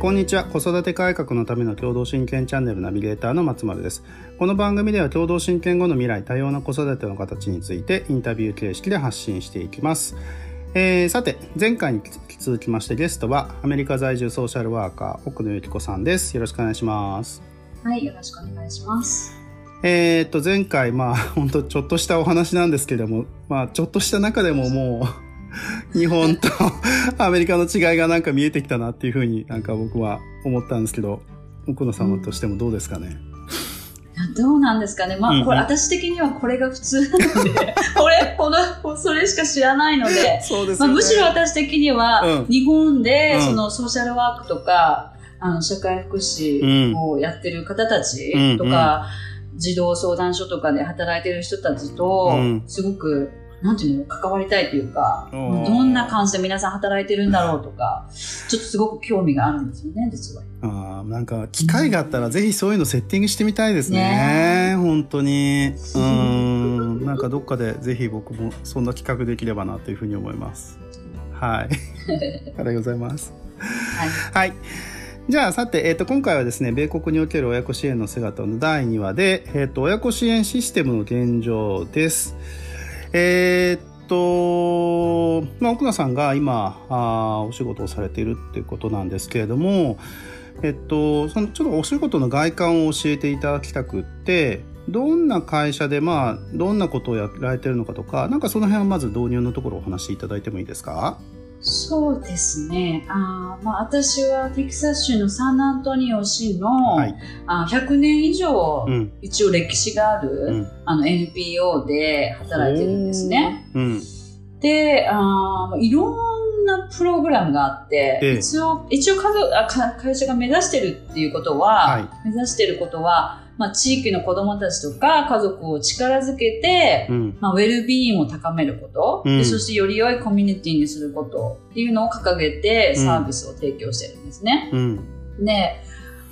こんにちは。子育て改革のための共同親権チャンネルナビゲーターの松丸です。この番組では共同親権後の未来多様な子育ての形についてインタビュー形式で発信していきます。えー、さて前回に続きましてゲストはアメリカ在住ソーシャルワーカー奥野由紀子さんです。よろしくお願いします。はいよろしくお願いします。えー、っと前回まあ本当ちょっとしたお話なんですけれどもまあちょっとした中でももう 日本と アメリカの違いがなんか見えてきたなっていうふうになんか僕は思ったんですけど、奥野様としてもどうですかね、どうなんですかね。まあ、これ、私的にはこれが普通なので、これ、この、それしか知らないので、そうです、ね、まあ、むしろ私的には、うん、日本で、そのソーシャルワークとか、あの、社会福祉をやってる方たちとか、うん、児童相談所とかで働いてる人たちと、すごくなんていうの、関わりたいというか、どんな感じで皆さん働いてるんだろうとか、ちょっとすごく興味があるんですよね、実は。ああ、なんか、機会があったら、ぜひそういうのセッティングしてみたいですね。ね本当に。うん。なんかどっかで、ぜひ僕もそんな企画できればなというふうに思います。はい。ありがとうございます。はい。はいじゃあ、さて、えっ、ー、と、今回はですね、米国における親子支援の姿の第2話で、えっ、ー、と、親子支援システムの現状です。えー、っと、まあ、奥野さんが今あ、お仕事をされているっていうことなんですけれども、えっと、そのちょっとお仕事の外観を教えていただきたくって、どんな会社で、まあ、どんなことをやられてるのかとか、なんかその辺はまず導入のところをお話しいただいてもいいですか？そうですね。あまあ、私はテキサス州のサンアントニオ市の、はい、あ100年以上、うん、一応歴史がある、うん、あの NPO で働いてるんですね。うん、であ、いろんなプログラムがあって、ええ、一応、一応家族あ会社が目指してるっていうことは、はい、目指してることは、まあ、地域の子供たちとか家族を力づけて、うん、まあ、ウェルビーイングを高めること、うん、そしてより良いコミュニティにすることっていうのを掲げてサービスを提供してるんですね。うん、で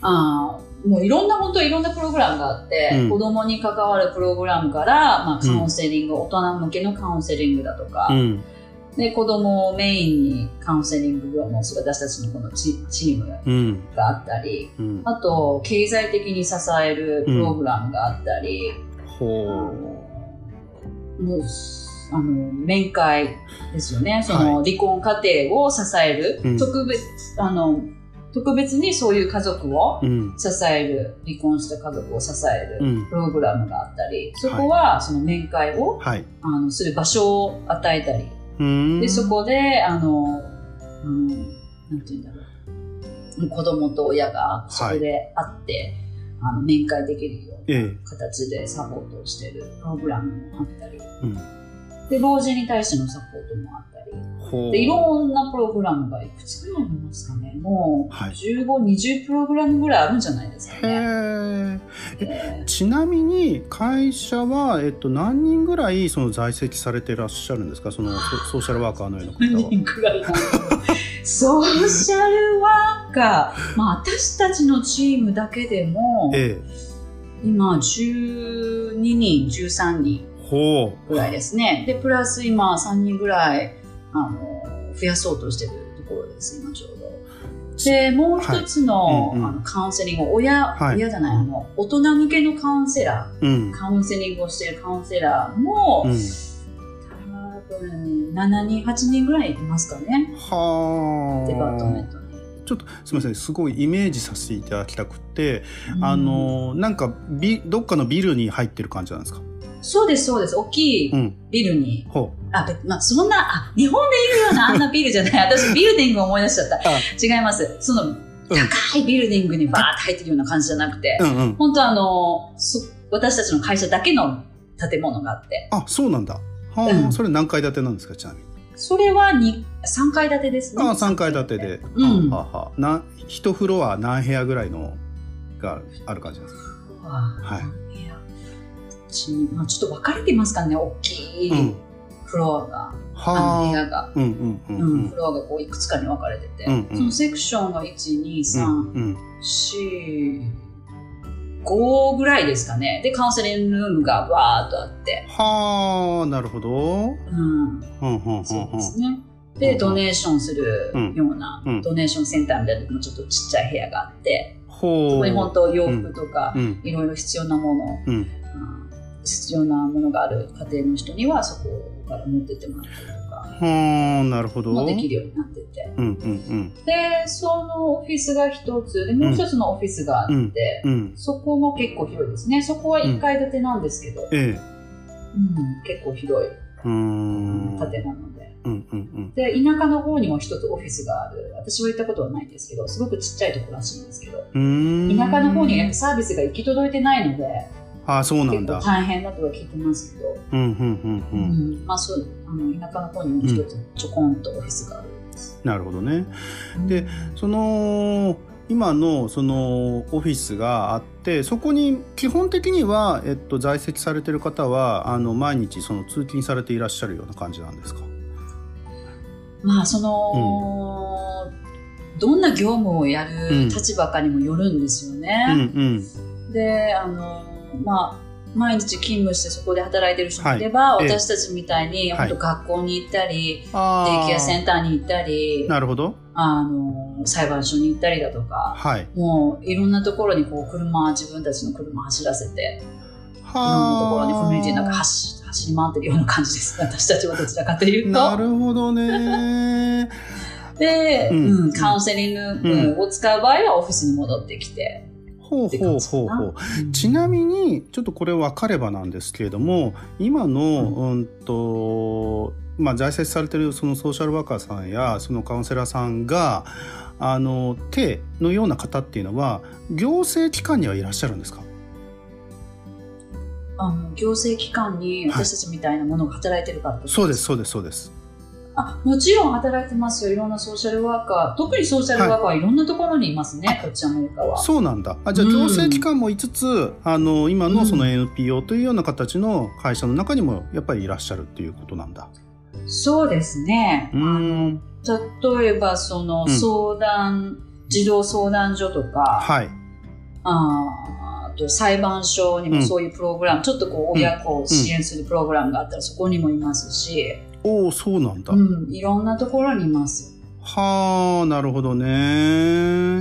あもういろんな本当いろんなプログラムがあって、うん、子供に関わるプログラムから、まあ、カウンセリング、大人向けのカウンセリングだとか、で、子供をメインにカウンセリング業務をする私たちのこのチチームがあったり、うん、あと、経済的に支えるプログラムがあったり、う。ん、もうあの面会ですよね。その、離婚家庭を支える、うん、特別、あの、特別にそういう家族を支える、離婚した家族を支えるプログラムがあったり、そこはその面会を、はい、あのする場所を与えたりで、そこで、あの、うん、なんて言うんだろう。子供と親がそこで会って、はい、あの面会できるような形でサポートをしているプログラムもあったり、うん、で、老人に対してのサポートもあったり、でいろんなプログラムがいくつぐらいありますかね。もう15、はい、20プログラムぐらいあるんじゃないですかね。えちなみに会社は、えっと、何人ぐらいその在籍されていらっしゃるんですか？そのソーシャルワーカーのような方は。何人ぐらいソーシャルワーカー、まあ、私たちのチームだけでも、ええ、今12人13人ぐらいですね。でプラス今3人ぐらいあの増やそうとしてるところです今ちょうど。で、もう一つのはい。うんうん、あのカウンセリング、親、はい、親じゃない、あの、大人向けのカウンセラー、うん、カウンセリングをしているカウンセラーも、うん、多分7人、8人ぐらいいますかね。はデパートメントに。ちょっとすみませんすごいイメージさせていただきたくて、うん、あのなんかビどっかのビルに入ってる感じなんですか？そうです、そうです。大きいビルに。うん、あ、まあ、そんな、あ、日本でいるような あんなビルじゃない。私、ビルディングを思い出しちゃった。違います。その、高いビルディングにバーッと入ってるような感じじゃなくて、うんうん、本当あの私たちの会社だけの建物があって。あ、そうなんだ。はあ、うん、それ何階建てなんですか、ちなみに？それは3階建てですね。あ、3階建てで。うん。はあ、はあ、な、一フロア何部屋ぐらいのがある感じですか？はい。ち、まあ、ちょっと分かれてますからね、大きいフロアが。あ。の部屋が、フロアがこういくつかに分かれてて、そのセクションが1、2、3、うん、4、5ぐらいですかね。で、カウンセリングルームがわーっとあって。はあ、なるほど。うん。そうですね。で、ドネーションするような、ドネーションセンターみたいなのもちょっとちっちゃい部屋があって、そこに本当洋服とか、いろいろ必要なもの、必要なものがある家庭の人にはそこから持ってってもらったりとか。はなるほど。もできるようになってて。うんうんうん、で、そのオフィスが一つ、で、もう一つのオフィスがあって、うん、そこも結構広いですね。そこは1階建てなんですけど、うん、ええうん、結構広い建物で。うんうんうん、で、田舎の方にも一つオフィスがある。私は行ったことはないんですけど、すごくちっちゃいところらしいんですけど、田舎の方にサービスが行き届いてないので、あそうなんだ。大変だとは聞いてますけど。うんうんうんうん。うん、まあそうあの田舎の方にも一つちょこんとオフィスがあるんです。なるほどね。でその今のそのオフィスがあってそこに基本的には、えっと、在籍されてる方はあの毎日その通勤されていらっしゃるような感じなんですか？まあその、うん、どんな業務をやる立場かにもよるんですよね。うんうんうん、であのまあ毎日勤務してそこで働いてる人もいれば、はい、私たちみたいに、本当学校に行ったり、デイケアセンターに行ったり、なるほど。あの、裁判所に行ったりだとか、はい、もういろんなところにこう車、自分たちの車走らせて、いろんなところにコミュニティなんか走走り回ってるような感じです。私たちはどちらかというと。なるほどね。で、うん、うん、カウンセリングを使う場合はオフィスに戻ってきて、ほうほうほうほう。ちなみに、ちょっとこれ分かればなんですけれども、今の、うん、と、まあ、在籍されてるそのソーシャルワーカーさんや、そのカウンセラーさんが、あの、手のような方っていうのは、行政機関にはいらっしゃるんですか？あの行政機関に私たちみたいなものが働いてるから、はい、そうですそうですそうですあもちろん働いてますよ。いろんなソーシャルワーカー。特にソーシャルワーカーはいろんなところにいますね、はい、こっちアメリカは。そうなんだ。あじゃあ、行政機関も5つ、うん、あの、今のその NPO というような形の会社の中にもやっぱりいらっしゃるっていうことなんだ。そうですね。うん、例えば、その相談、うん、児童相談所とか、はい。あと裁判所にもそういうプログラム、うん、ちょっとこう親子を支援するプログラムがあったらそこにもいますし、おおそうなんだ、うん、いろんなところにいます。はあなるほどね、う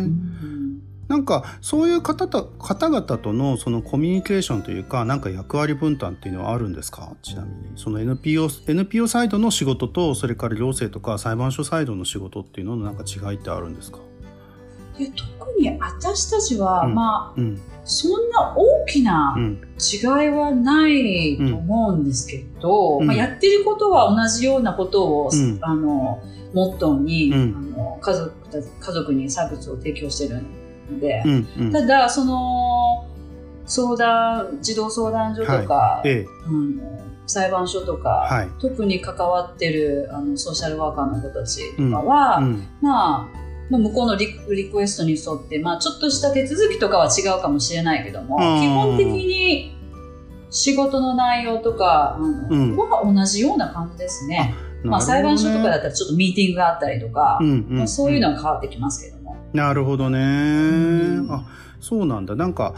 ん、なんかそういう方と方々とのそのコミュニケーションというかなんか役割分担っていうのはあるんですか？ちなみに。その NPO, NPO サイドの仕事とそれから行政とか裁判所サイドの仕事っていうののなんか違いってあるんですか？特に私たちは、うん、まあ、うんそんな大きな違いはないと思うんですけど、うん、まあ、やってることは同じようなことを、うん、あのモットーに、うん、あの家族家族にサービスを提供してるので、ただその相談児童相談所とか、はい、裁判所とか、はい、特に関わってるあのソーシャルワーカーの子たちとかは、まあまあ、向こうのリリクエストに沿って、まあ、ちょっとした手続きとかは違うかもしれないけども、基本的に仕事の内容とか、うん、は同じような感じですね。ねまあ、裁判所とかだったらちょっとミーティングがあったりとか、うんうんうん、まあ、そういうのは変わってきますけども。なるほどね。うん、あ、そうなんだ。なんか、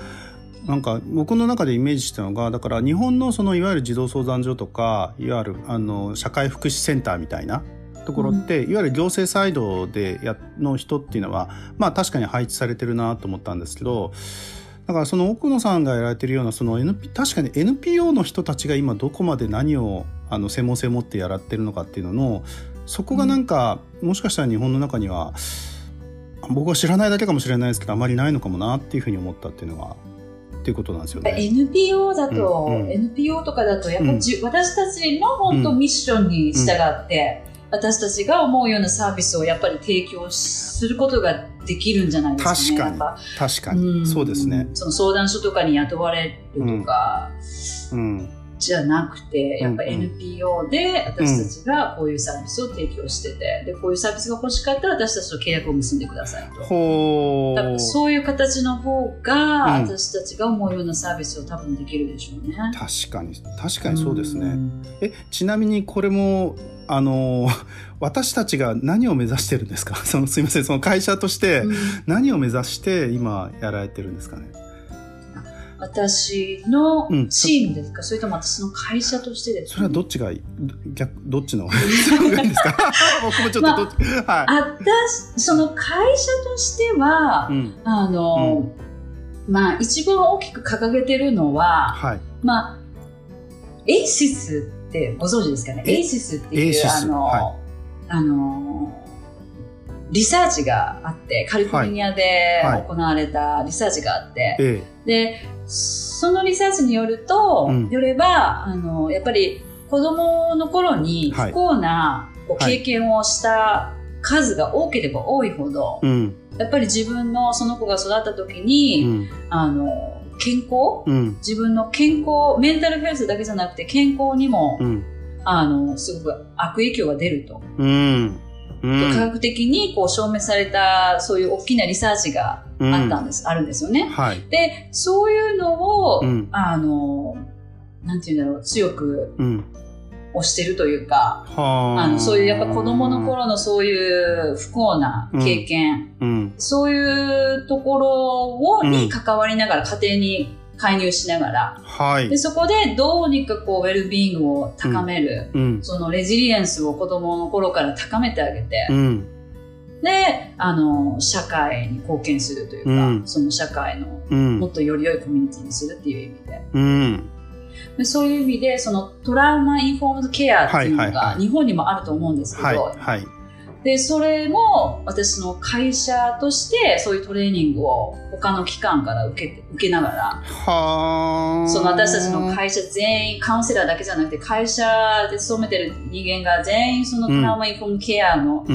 なんか僕の中でイメージしたのがだから日本のそのいわゆる児童相談所とかいわゆるあの社会福祉センターみたいなところって、うん、いわゆる行政サイドでやの人っていうのはまあ確かに配置されてるなと思ったんですけどだからその奥野さんがやられてるようなその NP 確かに NPO の人たちが今どこまで何をあの専門性を持ってやらってるのかっていうののそこがなんか、うん、もしかしたら日本の中には僕は知らないだけかもしれないですけどあまりないのかもなっていうふうに思ったっていうのはっていうことなんですよね。NPO だと、うんうん、NPO とかだとやっぱじ、うん、私たちの本当ミッションに従って、私たちが思うようなサービスをやっぱり提供することができるんじゃないですかね。確かに。確かに、うん。そうですね。その相談所とかに雇われるとか、うん、うんじゃなくて、やっぱ NPO で私たちがこういうサービスを提供してて、で、こういうサービスが欲しかったら私たちと契約を結んでくださいと。ほそういう形の方が、私たちが思うようなサービスを多分できるでしょうね。確かに、確かにそうですね。え、ちなみにこれも、あの、私たちが何を目指してるんですか？そのすいません、その会社として何を目指して今やられてるんですかね、私のチームですか、うん、それとも私の会社としてですか、ね、それはどっちがいい？逆どっちの？がいいですか？僕もちょっとどっち、まあ、はい、私その会社としては、うん、あの、うん、まあ一番大きく掲げてるのは、はい、まあ ACEs ってご存知ですかね？ ACEs っていうあの、はい、あのリサーチがあって、カリフォルニアで行われたリサーチがあって、はいはい、で、そのリサーチによると、うん、よれば、あの、やっぱり子供の頃に不幸な経験をした数が多ければ多いほど、はい、やっぱり自分のその子が育った時に、うん、あの、健康、うん、自分の健康、メンタルヘルスだけじゃなくて健康にも、あの、すごく悪影響が出ると。うん。科学的にこう証明されたそういう大きなリサーチがあったんです、うん、あるんですよね。はい、で、そういうのを、うん、あの、なんていうんだろう、強く、推してるというか、あ。のそういうやっぱ子供の頃のそういう不幸な経験、うん、そういうところを、に関わりながら家庭に介入しながら、はい、でそこでどうにかこうウェルビーイングを高める、うん、そのレジリエンスを子供の頃から高めてあげて、うん、であの社会に貢献するというか、うん、その社会のもっとより良いコミュニティにするっていう意味で。うんでそういう意味でその trauma informed care っていうのが日本にもあると思うんですけど、はいはい。はいで、それも私の会社としてそういうトレーニングを他の機関から受け受けながら、その私たちの会社全員、カウンセラーだけじゃなくて会社で勤めてる人間が全員その trauma informed care の、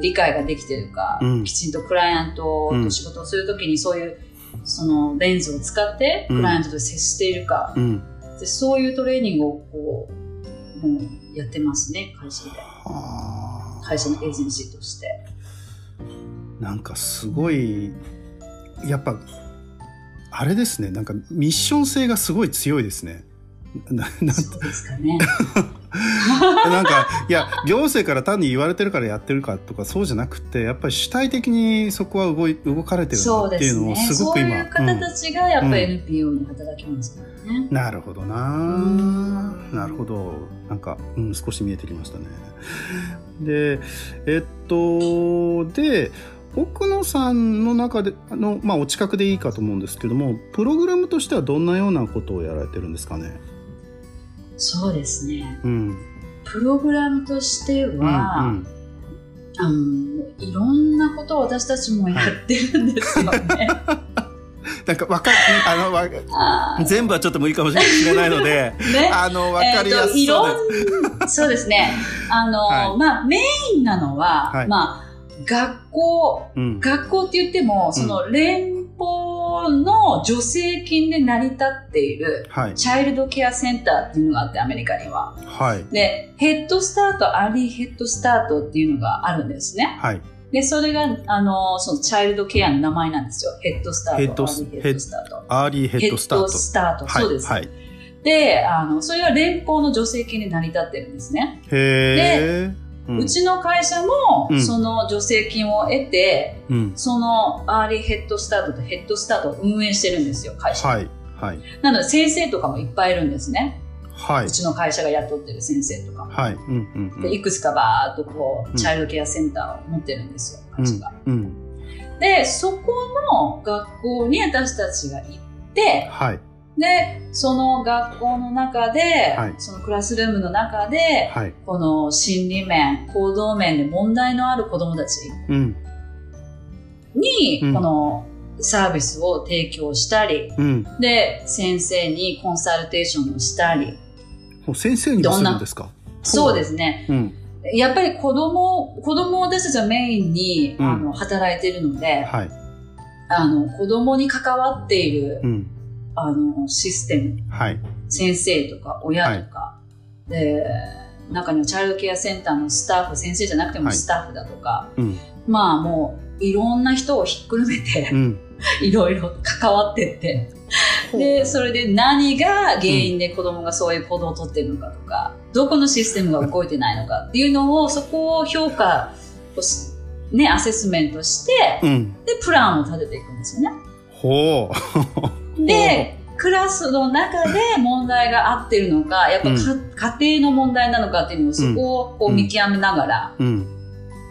理解ができてるか、うん、きちんとクライアントと仕事をするときにそういうそのレンズを使ってクライアントと接しているか、うん、でそういうトレーニングをこうもうやってますね会社で。会社のエージェンシーとして。なんかすごいやっぱあれですねなんかミッション性がすごい強いですね。ななんそうですかね。なんかいや行政から単に言われてるからやってるかとかそうじゃなくてやっぱり主体的にそこは動い動かれてるっていうのをすごく今そう、ね,、いう方たちがやっぱり NPO に働きますからね、うん、なるほどな。なるほど。なんか、うん、少し見えてきましたね。でえっとで奥野さんの中であの、まあ、お近くでいいかと思うんですけどもプログラムとしてはどんなようなことをやられてるんですかね？そうですね、うん、プログラムとしては、うんうん、あのいろんなことを私たちもやってるんですよね。なんかわかあのわ全部はちょっと無理かもしれないので、ね、あのわかりやすそうで。す。そうですね。あの、はい、まあメインなのは、はい、まあ学校、うん、学校って言ってもその連邦の助成金で成り立っている、child care center っていうのがあって、アメリカには。はい、で、 Head Start、Early Head Start っていうのがあるんですね。はい、で、それが、あの、その child care の名前なんですよ。 Head Start、Ear ly Head Start。Early Head Start。Head Start、そうです。はい、で、あの、それは連邦の助成金で成り立ってるんですね。へで、うちの会社も、その助成金を得て、うん、その Early Head Start と Head Start を運営してるんですよ、会社。はい。はい。なので先生とかもいっぱいいるんですね。はい。うちの会社が雇ってる先生とか。はい。うんうんうん、でいくつかバーっとこう、チャイルドケアセンターを持ってるんですよ、会社が。うん、うん、で、そこの学校に私たちが行って、はい。で、その学校の中で、はい、そのクラスルームの中で、はい、この心理面、行動面で問題のある子供たちに、このサービスを提供したり、うん、で、先生にコンサルテーションをしたり。先生にもするんですか？そうですね。うん。やっぱり子供、子供を私たちはメインに、うん、あの働いているので、はい、あの子供に関わっている、うんあの、システム、はい、先生とか親とか、はい、で、中にはチャイルドケアセンターのスタッフ、先生じゃなくてもスタッフだとか、はいうん、まあもういろんな人をひっくるめて、うん、いろいろ関わってって、で、それで何が原因で子供がそういう行動をとってるのかとか、うん、どこのシステムが動いてないのかっていうのを、そこを評価をね、アセスメントして、うん、で、プランを立てていくんですよね。ほう。で、クラスの中で問題があってるのか、やっぱ、うん、家庭の問題なのかっていうのを、そこをこう見極めながら、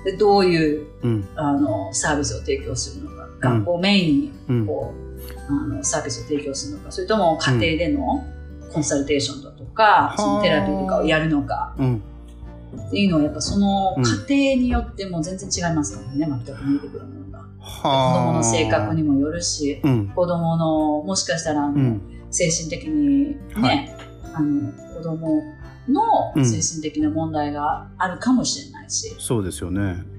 でどういう、あのサービスを提供するのか、学校メインにこう、あのサービスを提供するのか、それとも家庭でのコンサルテーションだとか、そのテラピーとかをやるのか。っていうのはやっぱその家庭によっても全然違いますからね、全く見えてくるもの。が。子供の性格にもよるし、うん、子供のもしかしたらうん、精神的にね、はい、あの子供の精神的な問題があるかもしれないし。うん、そうですよね。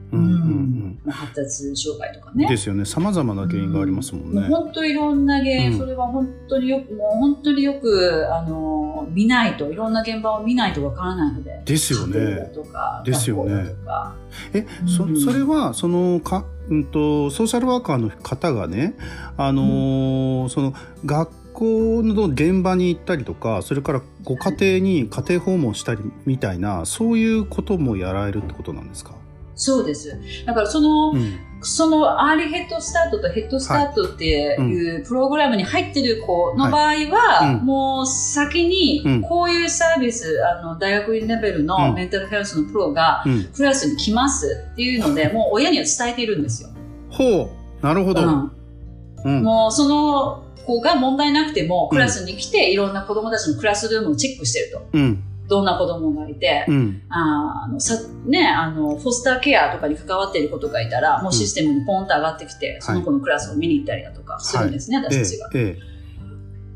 発達障害とかね。ですよね。さまざまな原因がありますもんね。うん、本当いろんな原因、うん、それは本当によく、もう本当によく、あの、見ないと、いろんな現場を見ないとわからないので。ですよね。とか、ですよね。え、そ、うん、それは、その、か、うんと、ソーシャルワーカーの方がね、あのー、その、学校の現場に行ったりとか、それからご家庭に家庭訪問したりみたいな、そういうこともやられるってことなんですか？そうです。だからその、うん、その Early Head Start と Head Start っていうプログラムに入ってる子の場合は、もう先にこういうサービス、あの大学院レベルのメンタルヘルスのプロがクラスに来ますっていうので、もう親には伝えているんですよ。ほう、なるほど。うん、もうその子が問題なくてもクラスに来て、いろんな子供たちのクラスルームをチェックしてると。うんどんな子供がいて、うん、あのさね、あの、フォスターケアとかに関わっている子とかいたら、もうシステムにポンと上がってきて、うん、その子のクラスを見に行ったりだとかするんですね、はい、私たちが。え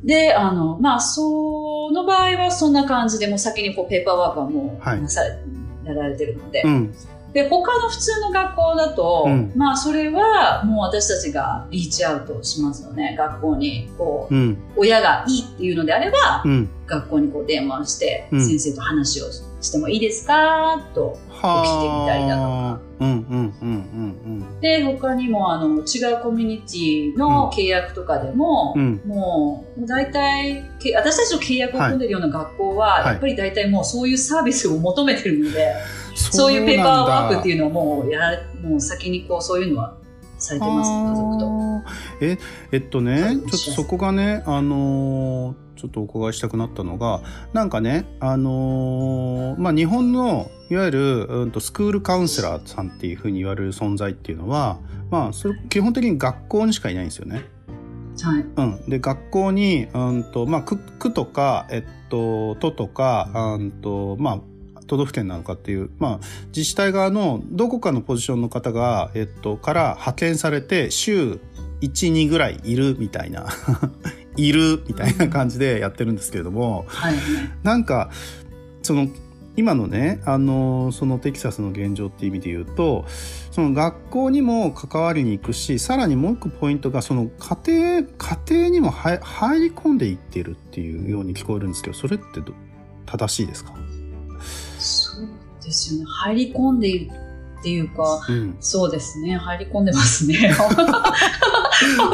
え、で、あの、まあ、その場合はそんな感じで、もう先にこうペーパーワークはもう、はい、やられてるので、うんで、他の普通の学校だと、うん、まあそれはもう私たちがリーチアウトしますよね。学校に、こう、うん、親がいいっていうのであれば、うん、学校にこう電話して、先生と話をしてもいいですか？と聞いてみたりだとか。で、他にもあの違うコミュニティの契約とかでも、もう大体、私たちの契約を組んでるような学校は、やっぱり大体もうそういうサービスを求めてるので、そういうペーパーワークっていうのをもうやもう先にこうそういうのはされてます、家族と。え、えっとね、ちょっとそこがね、あのー、ちょっとお伺いしたくなったのが、なんかね、あのー、まあ、日本の、いわゆる、うんと、スクールカウンセラーさんっていうふうに言われる存在っていうのは、まあ、それ、基本的に学校にしかいないんですよね。はい。うん。で、学校に、うんと、まあ、区、区とか、えっと、都とか、うんと、まあ、都道府県なのかっていう、まあ、自治体側のどこかのポジションの方が、えっと、から派遣されて、週1、2ぐらいいるみたいな いるみたいな感じでやってるんですけれども、はい、なんか、その、今のね、あの、そのテキサスの現状っていう意味で言うと、その学校にも関わりに行くし、さらにもう一個ポイントが、その家庭、家庭にも入り込んでいってるっていうように聞こえるんですけど、それって正しいですか？ですよね。入り込んでいるっていうか、うん、そうですね。入り込んでますね。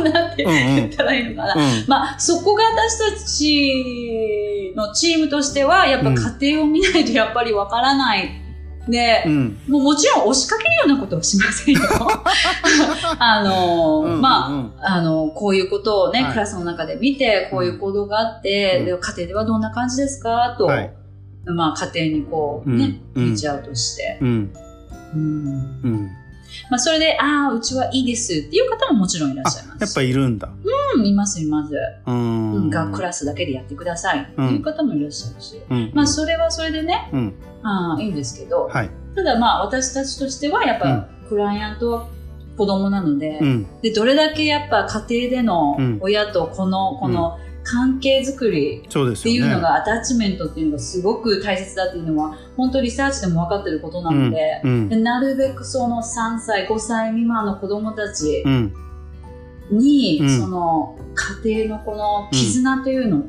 なんて言ったらいいのかな。うんうん、まあ、そこが私たちのチームとしては、やっぱ家庭を見ないとやっぱりわからない。で、うん、もうもちろん押しかけるようなことはしませんよ。あの、うんうん、まあ、あの、こういうことをね、はい、クラスの中で見て、こういう行動があって、うん、家庭ではどんな感じですか？と、はいまあ、家庭にこうね、うん、リーチアウトして。うん。うん。まあ、それで、ああ、うちはいいですっていう方ももちろんいらっしゃいます。やっぱいるんだ。うん、います、います。うん。が、クラスだけでやってくださいっていう方もいらっしゃるし。うん、まあ、それはそれでね、うん、ああ、いいんですけど、はい、ただまあ、私たちとしては、やっぱ、クライアントは子供なので、うん、で、どれだけやっぱ家庭での親とこの、この、関係づくりっていうのが、アタッチメントっていうのがすごく大切だっていうのは、本当リサーチでも分かってることなので、うんうん、でなるべくその3歳、5歳未満の子供たちに、うん、その家庭のこの絆というの、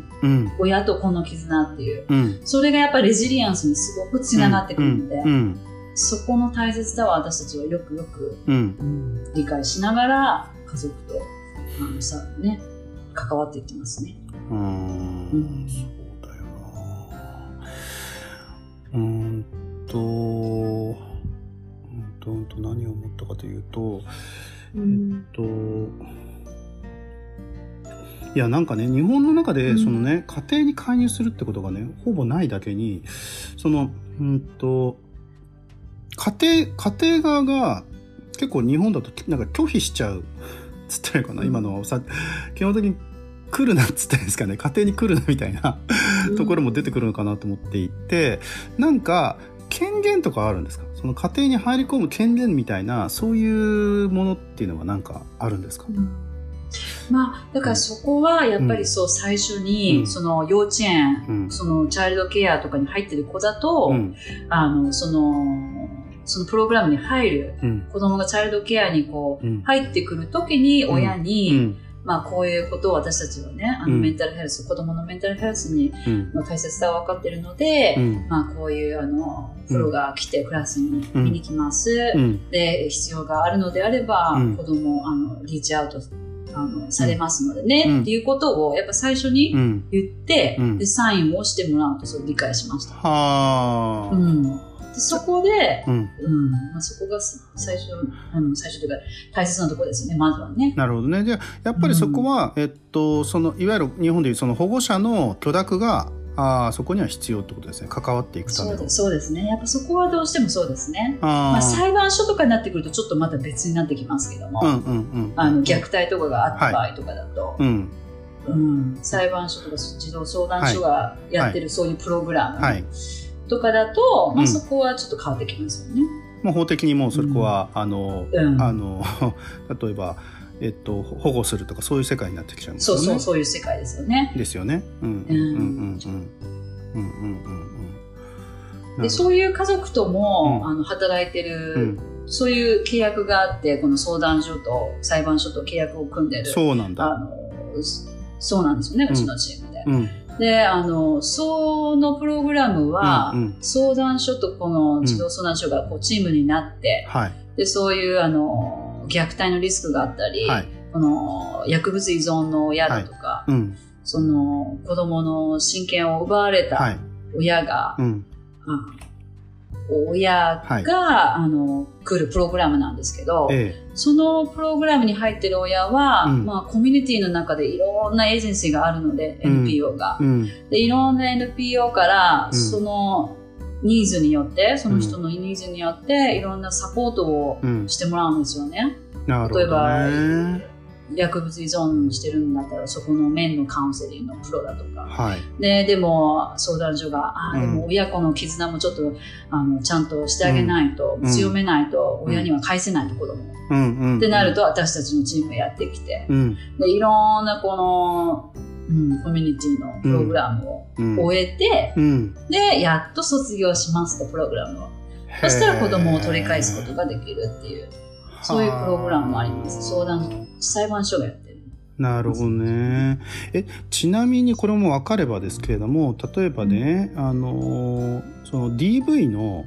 親と子の絆っていう、それがやっぱりレジリアンスにすごくつながってくるので、そこの大切さは私たちはよくよく、理解しながら家族とあのさ、ね、関わっていってますね。うん、そうだよな。うん。とうんとうんと何を思ったかというと、うん、えっといやなんかね日本の中でそのね、うん、家庭に介入するってことがねほぼないだけにそのうんと家庭家庭側が結構日本だとなんか拒否しちゃうつったらいいかな、今のさ基本的に来るなっつったんですかね。家庭に来るなみたいなところも出てくるのかなと思っていてなんか権限とかあるんですか？その家庭に入り込む権限みたいなそういうものっていうのは何かあるんですか、うん。まあ、だからそこはやっぱりそう、最初に、その幼稚園、そのチャイルドケアとかに入ってる子だと、あの、その、そのプログラムに入る、子供がチャイルドケアにこう、入ってくるときに親に、まあ、こういうことを私たちはね、あの、メンタルヘルス、うん、子供のメンタルヘルスに、の大切さは分かっているので、うん、まあ、こういう、あの、プロが来てクラスに見に来ます。うん、で、必要があるのであれば、子供、あの、リーチアウトあのされますのでね、うん、っていうことをやっぱ最初に言って、うん、でサインをしてもらうとそれ理解しました。はあ。うん。でそこで、うん、うん、まあ、そこが最初、あの、最初というか、大切なところですね、まずはね。なるほどね。じゃやっぱりそこは、うん、えっと、その、いわゆる日本でいうその保護者の許諾が、ああ、そこには必要ってことですね。関わっていくための。そうですね。やっぱそこはどうしてもそうですね。あまあ、裁判所とかになってくるとちょっとまた別になってきますけども、うんうんうん、あの虐待とかがあった場合とかだと、はい、うん。うん、裁判所とか児童相談所がやってるそういうプログラム、はいとかだと、まあ、そこはちょっと変わってきますよね。まあ、法的にもうそこは、うん、あの、うん、あの 例えば、えっと、保護するとかそういう世界になってきちゃうんですよね。そうそうそういう世界ですよね。ですよね。うんうんうんうんうんうんうん。でそういう家族とも、うん、あの働いてる、うん、そういう契約があってこの相談所と裁判所と契約を組んでるそうなんだあのそうなんですよねうちのチームで。うんで、あの、そのプログラムは、うんうん、相談所とこの児童相談所がこうチームになって、はい、で、そういう、あの、虐待のリスクがあったり、はい、この薬物依存の親だとか、はいうん、その子供の親権を奪われた親が、うん、親が、はい、あの来るプログラムなんですけど、ええ、そのプログラムに入ってる親は、うん、まあ、コミュニティの中でいろんなエージェンシーがあるので、うん、NPO が、うん、で。いろんな NPO から、そのニーズによって、その人のニーズによって、いろんなサポートをしてもらうんですよね。例えば、薬物依存してるんだったらそこの面のカウンセリングのプロだとか、はい、ででも相談所があ、でも親子の絆もちょっとあのちゃんとしてあげないと、うん、強めないと親には返せないと子供、うんってなると私たちのチームがやってきて、うん、でいろんなこのうん、コミュニティのプログラムを終えて、うん、で、やっと卒業しますと、プログラムを。そしたら子供を取り返すことができるっていう。そういうプログラムもあります。相談、裁判所がやってる。なるほどね。え、ちなみにこれも分かればですけれども、例えばね、うん、あの、その DV の、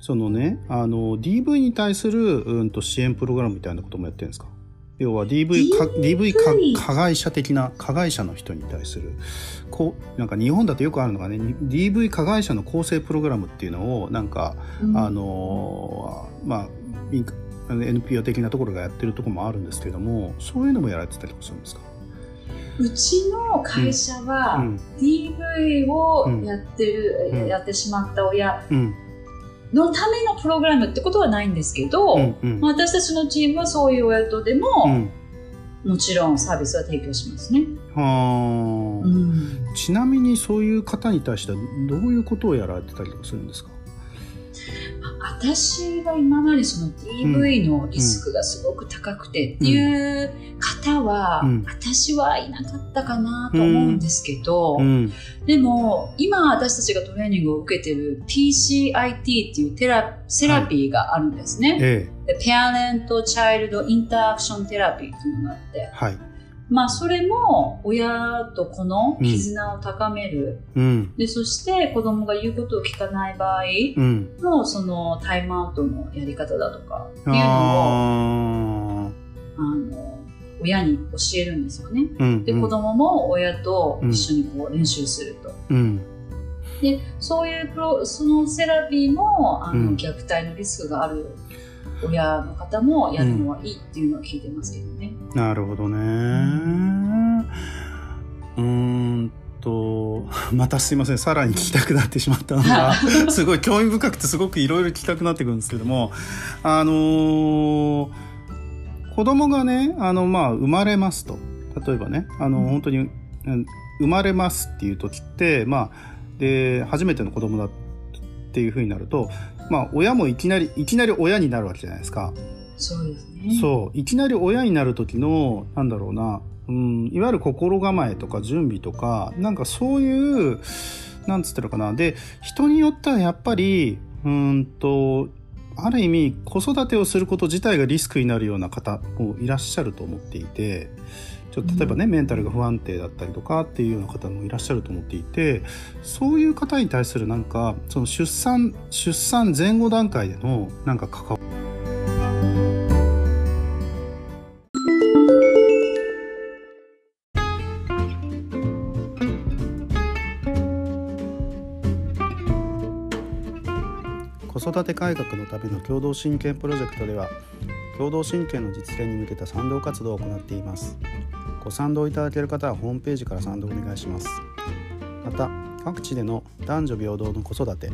そのね、あの、DV に対する、うんと支援プログラムみたいなこともやってるんですか？要は DV, か DV か加害者的な加害者の人に対するこうなんか日本だとよくあるのがね DV 加害者の更生プログラムっていうのをなんか、うん、あのまあ NPO 的なところがやってるところもあるんですけどもそういうのもやられてたりするんですか？うちの会社は DV をやってる、うん、やってしまった親のためのプログラムってことはないんですけど、うんうん、私たちのチームはそういう親とでも、うん、もちろんサービスは提供しますね。はうん、ちなみにそういう方に対してはどういうことをやられてたりするんですか？私は今までその DV のリスクがすごく高くてっていう方は、私はいなかったかなと思うんですけど、でも今私たちがトレーニングを受けてる PCIT っていうテラセラピーがあるんですね。はい、Parent Child Interaction Therapy っていうのがあって、はいまあ、それも親と子の絆を高める、うん、でそして子供が言うことを聞かない場合の、そのタイムアウトのやり方だとかっていうのをあの親に教えるんですよね。うん、で子供も親と一緒にこう練習すると。うん、でそういうプロそのセラピーもあの、虐待のリスクがある親の方もやるのはいいっていうのは聞いてますけどね。なるほどね。うんと またすいませんさらに聞きたくなってしまったのが すごい興味深くてすごくいろいろ聞きたくなってくるんですけどもあのー、子供がねあのまあ生まれますと例えばねあの、うん、本当に生まれますっていう時ってまあで初めての子供だっていうふうになるとまあ親もいきなりいきなり親になるわけじゃないですか。そうですね。そう。いきなり親になる時のなんだろうな。うん、いわゆる心構えとか準備とかなんかそういうなんつってるかな。で人によってはやっぱりうんとある意味子育てをすること自体がリスクになるような方もいらっしゃると思っていてちょっと例えばね、うん、メンタルが不安定だったりとかっていうような方もいらっしゃると思っていてそういう方に対するなんかその出産出産前後段階でのなんか関わり子育て改革のための共同親権プロジェクトでは共同親権の実現に向けた賛同活動を行っていますご賛同いただける方はホームページから賛同お願いしますまた各地での男女平等の子育て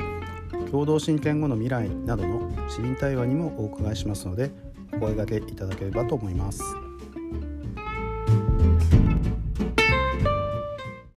共同親権後の未来などの市民対話にもお伺いしますのでお声掛けいただければと思います。